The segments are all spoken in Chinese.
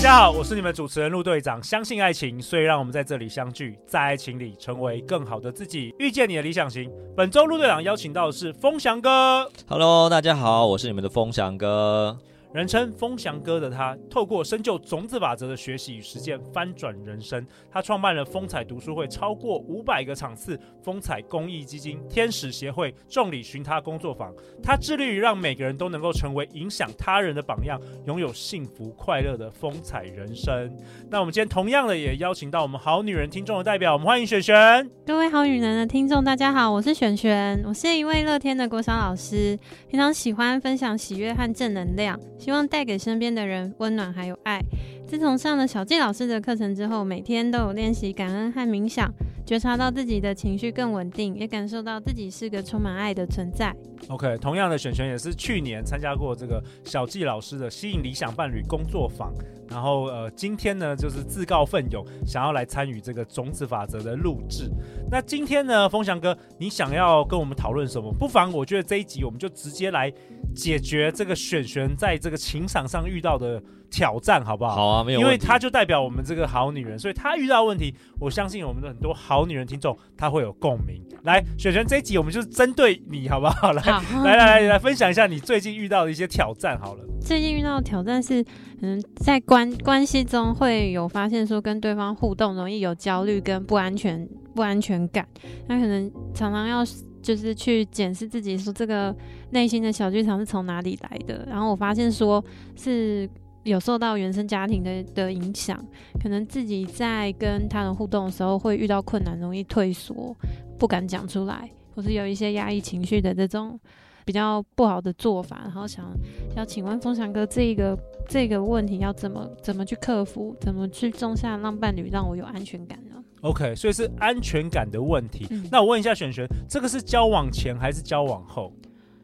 大家好，我是你们主持人陆队长。相信爱情，所以让我们在这里相聚，在爱情里成为更好的自己，遇见你的理想型。本周陆队长邀请到的是风翔哥。Hello，大家好，我是你们的风翔哥。人称风翔哥的他，透过深究种子法则的学习与实践，翻转人生。他创办了风采读书会，超过五百个场次；风采公益基金、天使协会、众里寻他工作坊。他致力于让每个人都能够成为影响他人的榜样，拥有幸福快乐的风采人生。那我们今天同样的也邀请到我们好女人听众的代表，我们欢迎璇璇。各位好女人的听众，大家好，我是璇璇，我是一位乐天的国小老师，平常喜欢分享喜悦和正能量。希望带给身边的人温暖还有爱。自从上了小纪老师的课程之后，每天都有练习感恩和冥想，觉察到自己的情绪更稳定，也感受到自己是个充满爱的存在。OK，同样的璇璇也是去年参加过这个小纪老师的吸引理想伴侣工作坊，然后呃，今天呢就是自告奋勇想要来参与这个种子法则的录制。那今天呢，风翔哥，你想要跟我们讨论什么？不妨我觉得这一集我们就直接来解决这个璇璇在这个情场上遇到的挑战，好不好？好啊，没有。因为他就代表我们这个好女人，所以他遇到问题，我相信我们的很多好女人听众他会有共鸣。来，璇璇这一集我们就是针对你，好不好？来，好来来来来分享一下你最近遇到的一些挑战，好了。最近遇到的挑战是，嗯，在关关系中会有发现说跟对方互动容易有焦虑跟不安全不安全感，那可能常常要就是去检视自己说这个内心的小剧场是从哪里来的，然后我发现说是。有受到原生家庭的的影响，可能自己在跟他人互动的时候会遇到困难，容易退缩，不敢讲出来，或是有一些压抑情绪的这种比较不好的做法。然后想要请问风翔哥，这个这个问题要怎么怎么去克服，怎么去种下让伴侣让我有安全感呢？OK，所以是安全感的问题。嗯、那我问一下璇璇，这个是交往前还是交往后？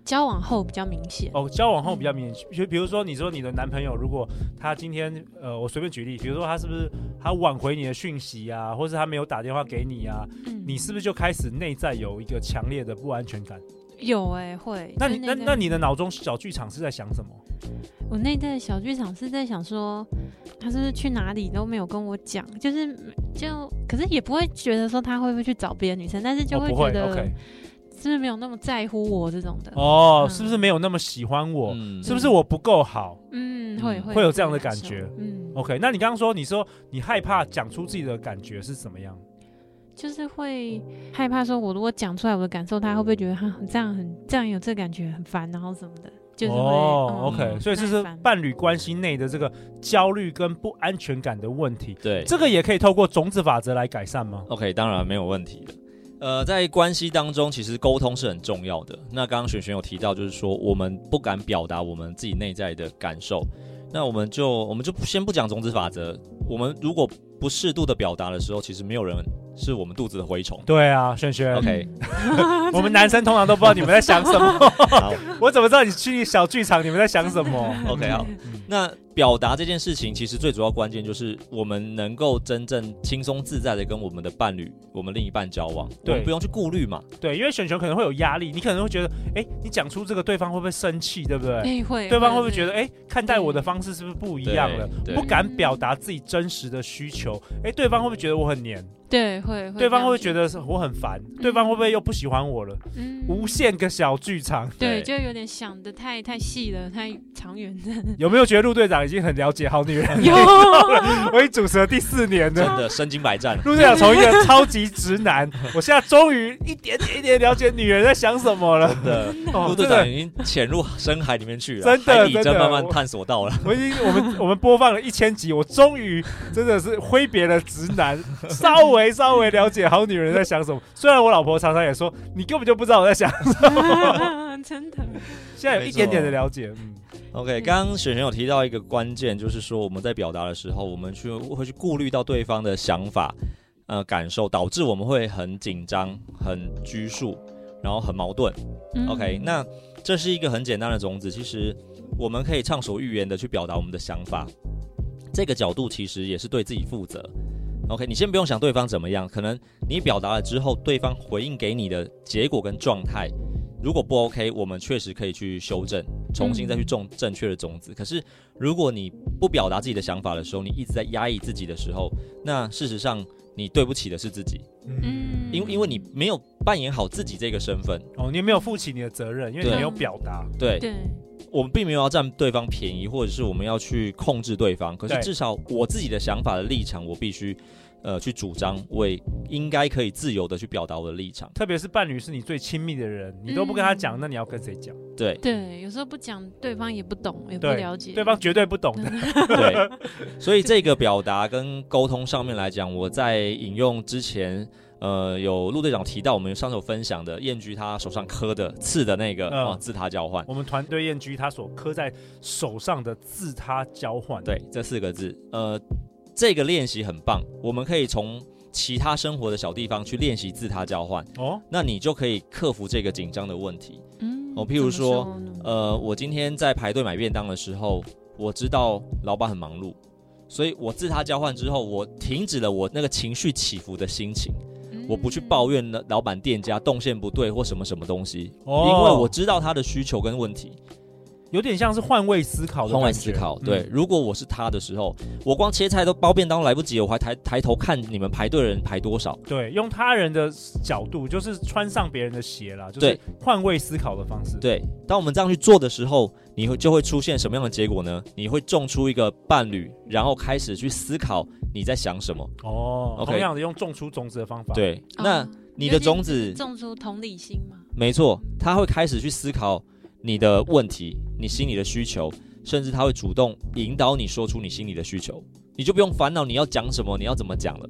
交往后比较明显哦，交往后比较明显。就、嗯、比如说，你说你的男朋友，如果他今天，呃，我随便举例，比如说他是不是他挽回你的讯息啊，或是他没有打电话给你啊，嗯、你是不是就开始内在有一个强烈的不安全感？有哎、欸，会。那你那那你的脑中小剧场是在想什么？我内在的小剧场是在想说，他是不是去哪里都没有跟我讲，就是就，可是也不会觉得说他会不会去找别的女生，但是就会觉得。哦是不是没有那么在乎我这种的？哦，嗯、是不是没有那么喜欢我？嗯、是不是我不够好？嗯，会会会有这样的感觉。嗯，OK。那你刚刚说，你说你害怕讲出自己的感觉是怎么样？就是会害怕说，我如果讲出来我的感受，他会不会觉得他这样很这样有这感觉很烦，然后什么的？就是会哦、嗯、，OK。所以这是伴侣关系内的这个焦虑跟不安全感的问题。对，这个也可以透过种子法则来改善吗？OK，当然没有问题的。呃，在关系当中，其实沟通是很重要的。那刚刚璇璇有提到，就是说我们不敢表达我们自己内在的感受，那我们就我们就先不讲种子法则。我们如果不适度的表达的时候，其实没有人是我们肚子的蛔虫。对啊，轩轩，OK。我们男生通常都不知道你们在想什么。我怎么知道你去小剧场你们在想什么？OK，好，那。表达这件事情，其实最主要关键就是我们能够真正轻松自在的跟我们的伴侣、我们另一半交往，对，我们不用去顾虑嘛。对，因为选球可能会有压力，你可能会觉得，哎，你讲出这个，对方会不会生气，对不对？欸、会。对方会不会觉得，哎，看待我的方式是不是不一样了？不敢表达自己真实的需求，哎，对方会不会觉得我很黏？对，会。会对方会不会觉得我很烦？对方会不会又不喜欢我了？嗯。无限个小剧场。对，就有点想的太太细了，太长远的。有没有觉得陆队长已经很了解好？女人有，我已经主持了第四年了，真的身经百战。陆队长从一个超级直男，我现在终于一点点一点了解女人在想什么了。真的，陆队长已经潜入深海里面去了，真的，真的慢慢探索到了。我已经，我们我们播放了一千集，我终于真的是挥别了直男，稍微稍微了解好女人在想什么。虽然我老婆常常也说，你根本就不知道我在想什么，真的。现在有一点点的了解，嗯。OK，刚刚雪璇有提到一个关键，就是说我们在表达的时候，我们去会去顾虑到对方的想法、呃感受，导致我们会很紧张、很拘束，然后很矛盾。嗯、OK，那这是一个很简单的种子，其实我们可以畅所欲言的去表达我们的想法。这个角度其实也是对自己负责。OK，你先不用想对方怎么样，可能你表达了之后，对方回应给你的结果跟状态，如果不 OK，我们确实可以去修正，重新再去种正确的种子。嗯。可是如果你不表达自己的想法的时候，你一直在压抑自己的时候，那事实上你对不起的是自己。嗯，因为因为你没有扮演好自己这个身份。哦，你没有负起你的责任，因为你没有表达。对。对我们并没有要占对方便宜，或者是我们要去控制对方。可是至少我自己的想法的立场，我必须，呃，去主张，我也应该可以自由的去表达我的立场。特别是伴侣是你最亲密的人，你都不跟他讲，那你要跟谁讲？对对，有时候不讲，对方也不懂，也不了解，对，对方绝对不懂的。对，所以这个表达跟沟通上面来讲，我在引用之前。呃，有陆队长提到，我们上次有分享的燕居他手上刻的刺的那个啊、嗯，自他交换。我们团队燕居他所刻在手上的自他交换，对，这四个字，呃，这个练习很棒，我们可以从其他生活的小地方去练习自他交换哦，那你就可以克服这个紧张的问题。嗯，哦，譬如说，呃，我今天在排队买便当的时候，我知道老板很忙碌，所以我自他交换之后，我停止了我那个情绪起伏的心情。我不去抱怨了，老板店家动线不对或什么什么东西，哦，因为我知道他的需求跟问题。有点像是换位思考的，换位思考。对、嗯，如果我是他的时候，我光切菜都包便当来不及，我还抬抬头看你们排队的人排多少。对，用他人的角度，就是穿上别人的鞋啦，就是换位思考的方式。对，当我们这样去做的时候，你会就会出现什么样的结果呢？你会种出一个伴侣，然后开始去思考你在想什么。哦，okay、同样的用种出种子的方法。对，那你的种子种出同理心吗？没错，他会开始去思考。你的问题，你心里的需求，甚至他会主动引导你说出你心里的需求，你就不用烦恼你要讲什么，你要怎么讲了。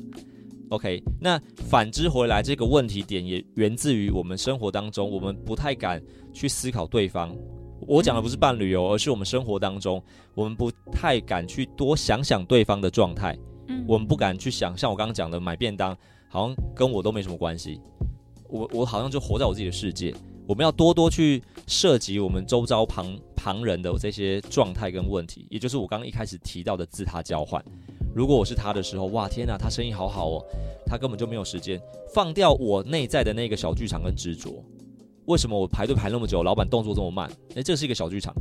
OK，那反之回来，这个问题点也源自于我们生活当中，我们不太敢去思考对方。我讲的不是伴侣哦，而是我们生活当中，我们不太敢去多想想对方的状态。嗯，我们不敢去想，像我刚刚讲的，买便当好像跟我都没什么关系，我我好像就活在我自己的世界。我们要多多去涉及我们周遭旁旁人的这些状态跟问题，也就是我刚刚一开始提到的自他交换。如果我是他的时候，哇，天哪，他生意好好哦，他根本就没有时间放掉我内在的那个小剧场跟执着。为什么我排队排那么久，老板动作这么慢？诶，这是一个小剧场。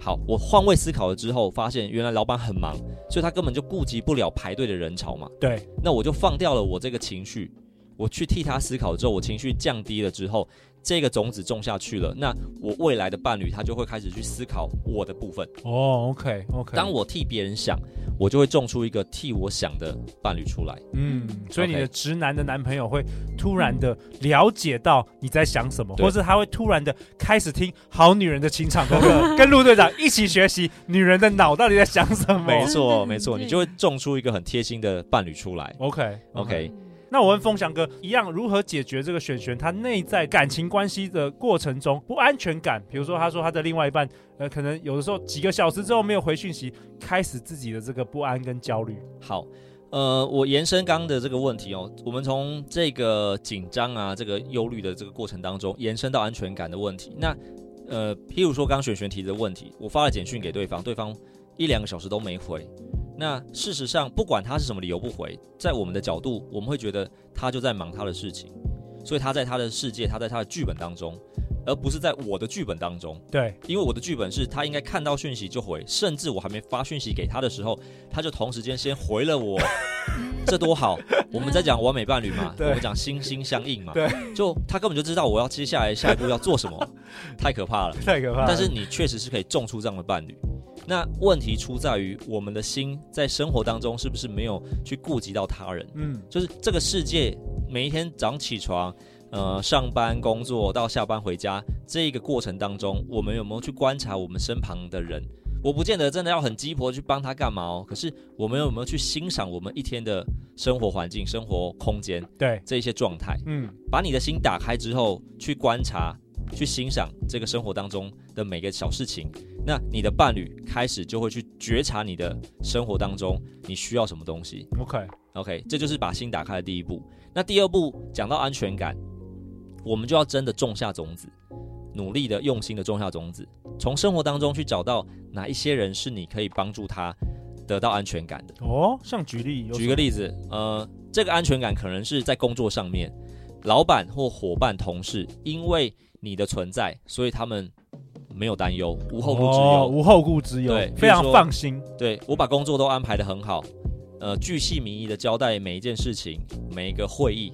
好，我换位思考了之后，发现原来老板很忙，所以他根本就顾及不了排队的人潮嘛。对，那我就放掉了我这个情绪，我去替他思考之后，我情绪降低了之后。这个种子种下去了，那我未来的伴侣他就会开始去思考我的部分。哦，OK OK。当我替别人想，我就会种出一个替我想的伴侣出来。嗯，所以你的直男的男朋友会突然的了解到你在想什么，或是他会突然的开始听好女人的情场功课，跟陆队长一起学习女人的脑到底在想什么。没错，没错，你就会种出一个很贴心的伴侣出来。OK OK。okay. 那我问风翔哥一样，如何解决这个璇璇他内在感情关系的过程中不安全感？比如说，他说他的另外一半，呃，可能有的时候几个小时之后没有回讯息，开始自己的这个不安跟焦虑。好，呃，我延伸刚刚的这个问题哦，我们从这个紧张啊，这个忧虑的这个过程当中延伸到安全感的问题。那呃，譬如说刚刚璇璇提的问题，我发了简讯给对方，对方一两个小时都没回。那事实上，不管他是什么理由不回，在我们的角度，我们会觉得他就在忙他的事情，所以他在他的世界，他在他的剧本当中，而不是在我的剧本当中。对，因为我的剧本是他应该看到讯息就回，甚至我还没发讯息给他的时候，他就同时间先回了我，这多好！我们在讲完美伴侣嘛，我们讲心心相印嘛，对，就他根本就知道我要接下来下一步要做什么，太可怕了，太可怕了。但是你确实是可以种出这样的伴侣。那问题出在于我们的心在生活当中是不是没有去顾及到他人？嗯，就是这个世界每一天早上起床，呃，上班工作到下班回家这一个过程当中，我们有没有去观察我们身旁的人？我不见得真的要很鸡婆去帮他干嘛哦，可是我们有没有去欣赏我们一天的生活环境、生活空间？对，这一些状态，嗯，把你的心打开之后，去观察。去欣赏这个生活当中的每个小事情，那你的伴侣开始就会去觉察你的生活当中你需要什么东西。OK OK，这就是把心打开的第一步。那第二步讲到安全感，我们就要真的种下种子。努力的、用心的种下种子，从生活当中去找到哪一些人是你可以帮助他得到安全感的。哦，像举例，举个例子，呃，这个安全感可能是在工作上面，老板或伙伴、同事，因为你的存在，所以他们没有担忧，无后顾之忧，哦，无后顾之忧，对，非常放心。对，我把工作都安排的很好，呃，巨细靡遗的交代每一件事情，每一个会议。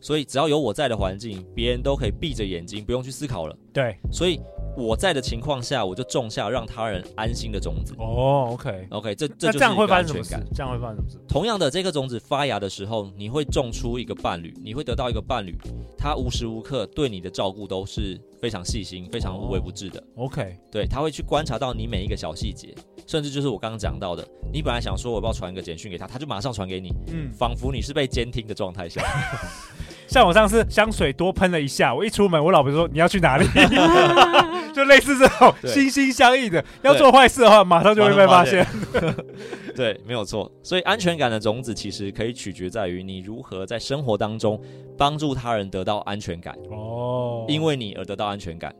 所以只要有我在的环境，别人都可以闭着眼睛，不用去思考了。对，所以我在的情况下，我就种下让他人安心的种子。哦，OK，OK，这这就是这样会发生什么事？这样会发生什么事？同样的，这个种子发芽的时候，你会种出一个伴侣，你会得到一个伴侣，他无时无刻对你的照顾都是非常细心、非常无微不至的。哦，OK，对，他会去观察到你每一个小细节，甚至就是我刚刚讲到的，你本来想说我要不要传个简讯给他，他就马上传给你，嗯，仿佛你是被监听的状态下。像我上次香水多喷了一下，我一出门，我老婆说你要去哪里？就类似这种心心相印的，要做坏事的话，马上就会被发现。对，没有错。所以安全感的种子其实可以取决在于你如何在生活当中帮助他人得到安全感。哦，因为你而得到安全感。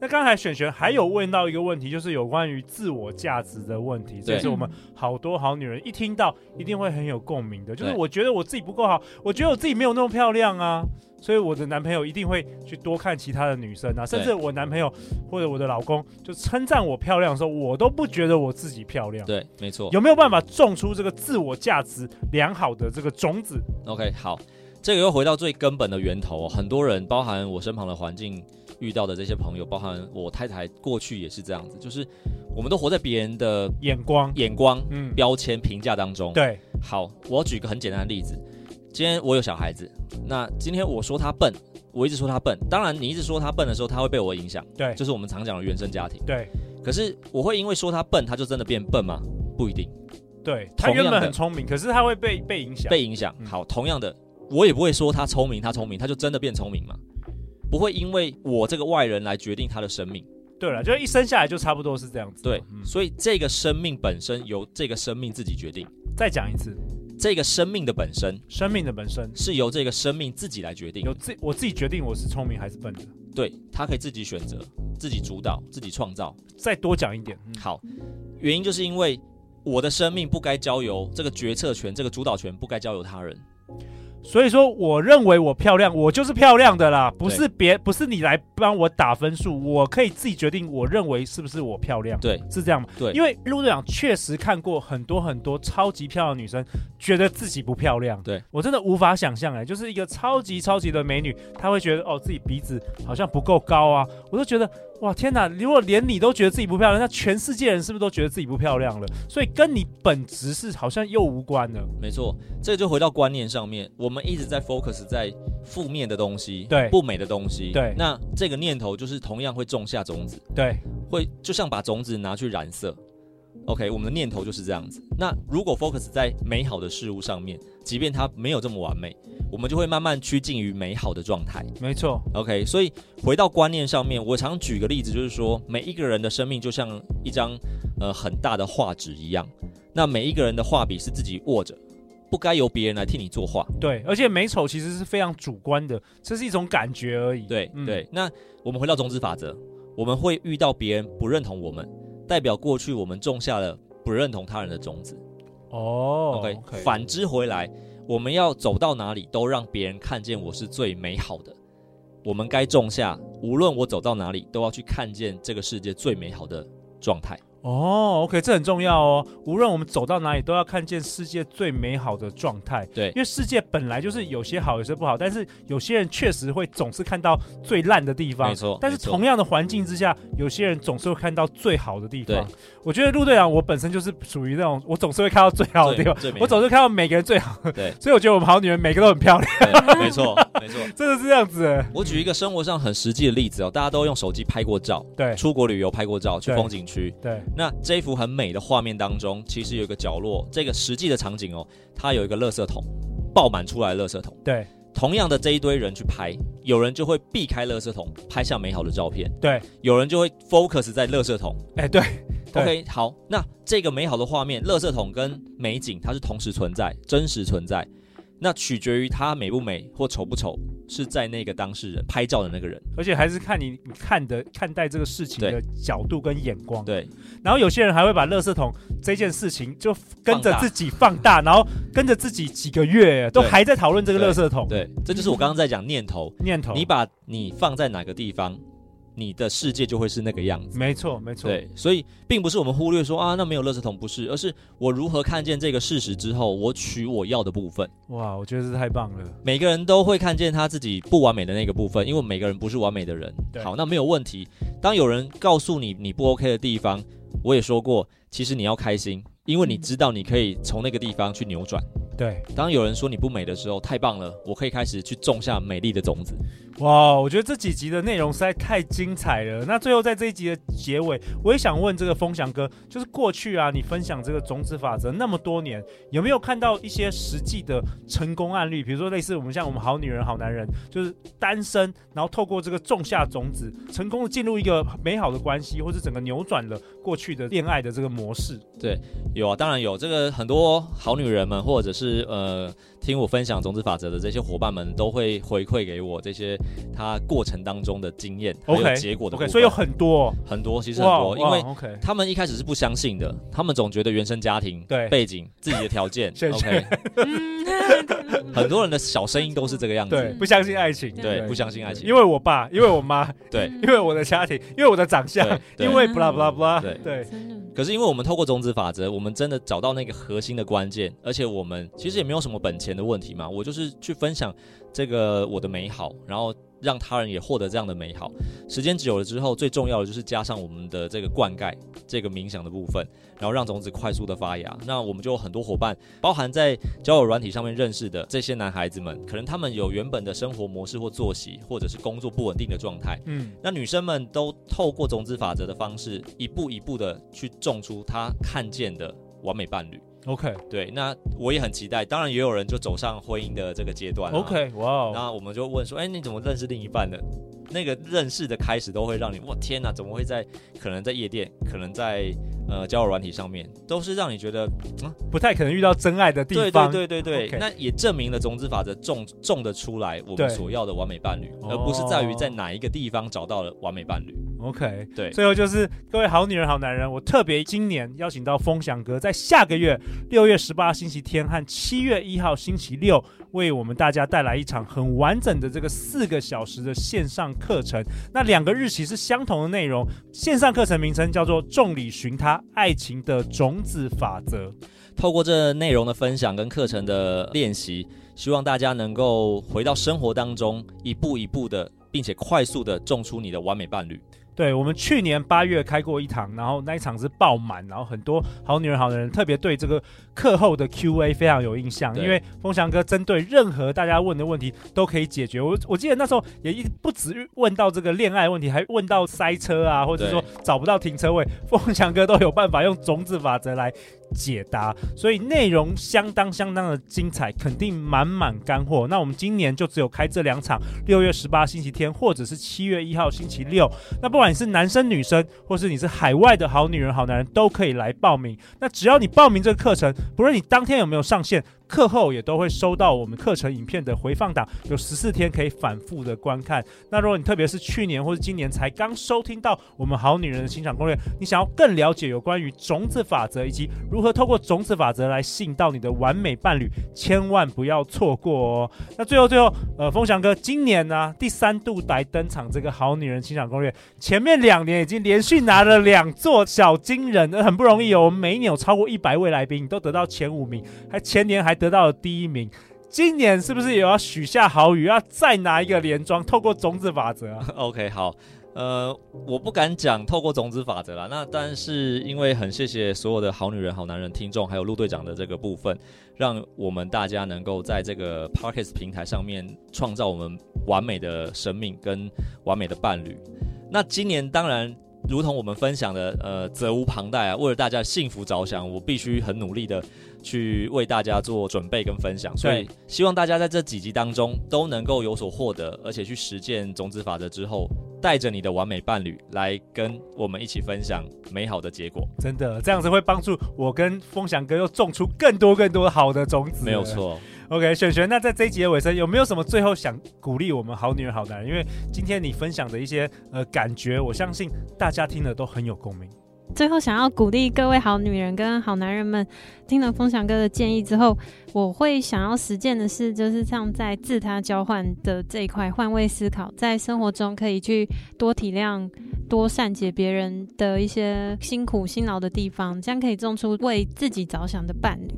那刚才璇璇还有问到一个问题，就是有关于自我价值的问题，这是我们好多好女人一听到一定会很有共鸣的。就是我觉得我自己不够好，我觉得我自己没有那么漂亮啊，所以我的男朋友一定会去多看其他的女生啊，甚至我男朋友或者我的老公就称赞我漂亮的时候，我都不觉得我自己漂亮。对，没错。有没有办法种出这个自我价值良好的这个种子？OK，好，这个又回到最根本的源头，哦很多人，包含我身旁的环境。遇到的这些朋友，包含我太太，过去也是这样子，就是我们都活在别人的眼光、眼光、嗯、标签、评价当中。对，好，我要举一个很简单的例子。今天我有小孩子，那今天我说他笨，我一直说他笨。当然，你一直说他笨的时候，他会被我影响。对，就是我们常讲的原生家庭。对。可是我会因为说他笨，他就真的变笨吗？不一定。对，他原本很聪明，可是他会被被影响。被影响。好，同样的，我也不会说他聪明，他聪明，他就真的变聪明吗？不会因为我这个外人来决定他的生命。对了，就一生下来就差不多是这样子。对，嗯、所以这个生命本身由这个生命自己决定。再讲一次，这个生命的本身，生命的本身是由这个生命自己来决定。由自我自己决定我是聪明还是笨的。对，他可以自己选择、自己主导、自己创造。再多讲一点，嗯、好，原因就是因为我的生命不该交由这个决策权、这个主导权不该交由他人。所以说，我认为我漂亮，我就是漂亮的啦，不是别，不是你来帮我打分数，我可以自己决定，我认为是不是我漂亮，对，是这样吗？对，因为陆队长确实看过很多很多超级漂亮的女生，觉得自己不漂亮，对，我真的无法想象哎，就是一个超级超级的美女，她会觉得哦，自己鼻子好像不够高啊，我都觉得。哇天哪！如果连你都觉得自己不漂亮，那全世界人是不是都觉得自己不漂亮了？所以跟你本质是好像又无关了。没错，这就回到观念上面，我们一直在 focus 在负面的东西，对，不美的东西，对。那这个念头就是同样会种下种子，对，会就像把种子拿去染色。OK，我们的念头就是这样子。那如果 focus 在美好的事物上面，即便它没有这么完美，我们就会慢慢趋近于美好的状态。没错。OK，所以回到观念上面，我常举个例子，就是说每一个人的生命就像一张呃很大的画纸一样，那每一个人的画笔是自己握着，不该由别人来替你作画。对，而且美丑其实是非常主观的，这是一种感觉而已。对、嗯、对。那我们回到种子法则，我们会遇到别人不认同我们。代表过去我们种下了不认同他人的种子，哦、oh，OK，反之回来，我们要走到哪里都让别人看见我是最美好的。我们该种下，无论我走到哪里，都要去看见这个世界最美好的状态。哦、oh，OK，这很重要哦。无论我们走到哪里，都要看见世界最美好的状态。对，因为世界本来就是有些好，有些不好。但是有些人确实会总是看到最烂的地方。没错。但是同样的环境之下，有些人总是会看到最好的地方。我觉得陆队长，我本身就是属于那种，我总是会看到最好的地方。我总是看到每个人最好。对。所以我觉得我们好女人每个都很漂亮。没错，没错，真的是这样子。我举一个生活上很实际的例子哦，大家都用手机拍过照，对，出国旅游拍过照，去风景区，对。那这一幅很美的画面当中，其实有一个角落，这个实际的场景哦，它有一个垃圾桶，爆满出来的垃圾桶。对，同样的这一堆人去拍，有人就会避开垃圾桶，拍下美好的照片。对，有人就会 focus 在垃圾桶。哎、欸，对，对，OK，好，那这个美好的画面，垃圾桶跟美景，它是同时存在，真实存在。那取决于它美不美或丑不丑，是在那个当事人拍照的那个人，而且还是看你你看的看待这个事情的角度跟眼光。对，然后有些人还会把垃圾桶这件事情就跟着自己放大，然后跟着自己几个月都还在讨论这个垃圾桶。对，这就是我刚刚在讲念头，念头，你把你放在哪个地方，你的世界就会是那个样子。没错，没错。对，所以并不是我们忽略说啊，那没有垃圾桶不是，而是我如何看见这个事实之后，我取我要的部分。哇，我觉得这太棒了。每个人都会看见他自己不完美的那个部分，因为每个人不是完美的人。好，那没有问题。当有人告诉你你不 OK 的地方，我也说过，其实你要开心，因为你知道你可以从那个地方去扭转。对，当有人说你不美的时候，太棒了，我可以开始去种下美丽的种子。哇，我觉得这几集的内容实在太精彩了。那最后在这一集的结尾，我也想问这个风翔哥，就是过去啊，你分享这个种子法则那么多年，有没有看到一些实际的成功案例？比如说类似我们像我们好女人好男人，就是单身，然后透过这个种下种子，成功的进入一个美好的关系，或是整个扭转了过去的恋爱的这个模式。对，有啊，当然有。这个很多好女人们，或者是是呃，听我分享种子法则的这些伙伴们都会回馈给我这些他过程当中的经验还有结果的所以有很多很多，其实很多，因为他们一开始是不相信的，他们总觉得原生家庭对背景自己的条件，OK，很多人的小声音都是这个样子，对，不相信爱情，对，不相信爱情，因为我爸，因为我妈，对，因为我的家庭，因为我的长相，因为 blah blah blah，对对。可是因为我们透过种子法则，我们真的找到那个核心的关键，而且我们其实也没有什么本钱的问题嘛。我就是去分享这个我的美好，然后让他人也获得这样的美好。时间久了之后，最重要的就是加上我们的这个灌溉、这个冥想的部分，然后让种子快速的发芽。那我们就有很多伙伴，包含在交友软体上面认识的这些男孩子们，可能他们有原本的生活模式或作息，或者是工作不稳定的状态。嗯，那女生们都透过种子法则的方式，一步一步的去种出她看见的完美伴侣。OK，对，那我也很期待。当然，也有人就走上婚姻的这个阶段。OK，哇 Wow，那我们就问说，哎，你怎么认识另一半的？那个认识的开始都会让你，我天哪，怎么会在可能在夜店，可能在呃交友软体上面，都是让你觉得啊不太可能遇到真爱的地方。对对对对对.那也证明了种子法则种种得出来我们所要的完美伴侣，而不是在于在哪一个地方找到了完美伴侣。OK，对，最后就是各位好女人、好男人，我特别今年邀请到风翔哥，在下个月六月十八星期天和七月一号星期六，为我们大家带来一场很完整的这个四个小时的线上课程。那两个日期是相同的内容，线上课程名称叫做《众里寻他：爱情的种子法则》。透过这内容的分享跟课程的练习，希望大家能够回到生活当中，一步一步的，并且快速的种出你的完美伴侣。对，我们去年八月开过一堂，然后那一场是爆满，然后很多好女人、好男人特别对这个课后的 Q&A 非常有印象，因为风翔哥针对任何大家问的问题都可以解决。我我记得那时候也一不止问到这个恋爱问题，还问到塞车啊，或者说找不到停车位，对风翔哥都有办法用种子法则来解答，所以内容相当相当的精彩，肯定满满干货。那我们今年就只有开这两场，六月十八星期天，或者是七月一号星期六。那不管你是男生女生，或是你是海外的好女人好男人，都可以来报名。那只要你报名这个课程，不论你当天有没有上线。课后也都会收到我们课程影片的回放档，有十四天可以反复的观看。那如果你特别是去年或是今年才刚收听到我们好女人的欣赏攻略，你想要更了解有关于种子法则以及如何透过种子法则来吸引到你的完美伴侣，千万不要错过哦。那最后最后，呃，风翔哥今年呢、第三度来登场这个好女人欣赏攻略，前面两年已经连续拿了两座小金人，很不容易哦。我们每一年有超过一百位来宾都得到前五名，还前年还。得到了第一名，今年是不是也要许下豪语，要再拿一个连庄？透过种子法则？OK，好，呃，我不敢讲透过种子法则啦，那但是因为很谢谢所有的好女人、好男人听众，还有陆队长的这个部分，让我们大家能够在这个 Podcast 平台上面创造我们完美的生命跟完美的伴侣。那今年当然。如同我们分享的，呃，责无旁贷啊！为了大家的幸福着想，我必须很努力的去为大家做准备跟分享。所以，希望大家在这几集当中都能够有所获得，而且去实践种子法则之后，带着你的完美伴侣来跟我们一起分享美好的结果。真的，这样子会帮助我跟风翔哥又种出更多更多好的种子。没有错。OK，璇璇，那在这一集的尾声，有没有什么最后想鼓励我们好女人、好男人？因为今天你分享的一些呃感觉，我相信大家听了都很有共鸣。最后，想要鼓励各位好女人跟好男人们，听了风翔哥的建议之后，我会想要实践的是，就是像在自他交换的这一块换位思考，在生活中可以去多体谅、多善解别人的一些辛苦辛劳的地方，这样可以种出为自己着想的伴侣。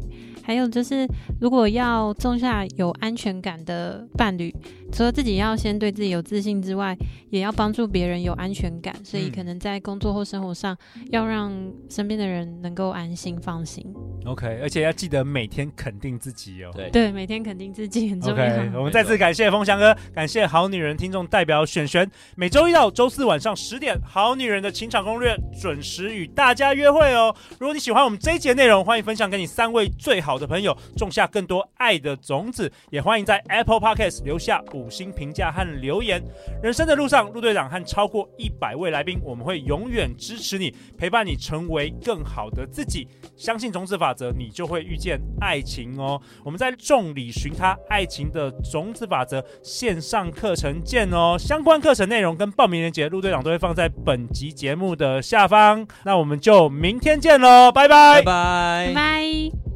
还有就是，如果要种下有安全感的伴侣，除了自己要先对自己有自信之外，也要帮助别人有安全感。所以，可能在工作或生活上，要让身边的人能够安心放心。OK，而且要记得每天肯定自己哦。对对，每天肯定自己很重要。OK，我们再次感谢风翔哥，感谢好女人听众代表璇璇，每周一到周四晚上十点，好女人的情场攻略准时与大家约会哦。如果你喜欢我们这一节内容，欢迎分享给你三位最好的朋友，种下更多爱的种子。也欢迎在 Apple Podcast 留下五五星评价和留言。人生的路上，陆队长和超过一百位来宾，我们会永远支持你，陪伴你成为更好的自己。相信种子法则，你就会遇见爱情哦。我们在众里寻他爱情的种子法则线上课程见哦。相关课程内容跟报名链接，陆队长都会放在本集节目的下方。那我们就明天见喽，拜，拜拜，拜拜。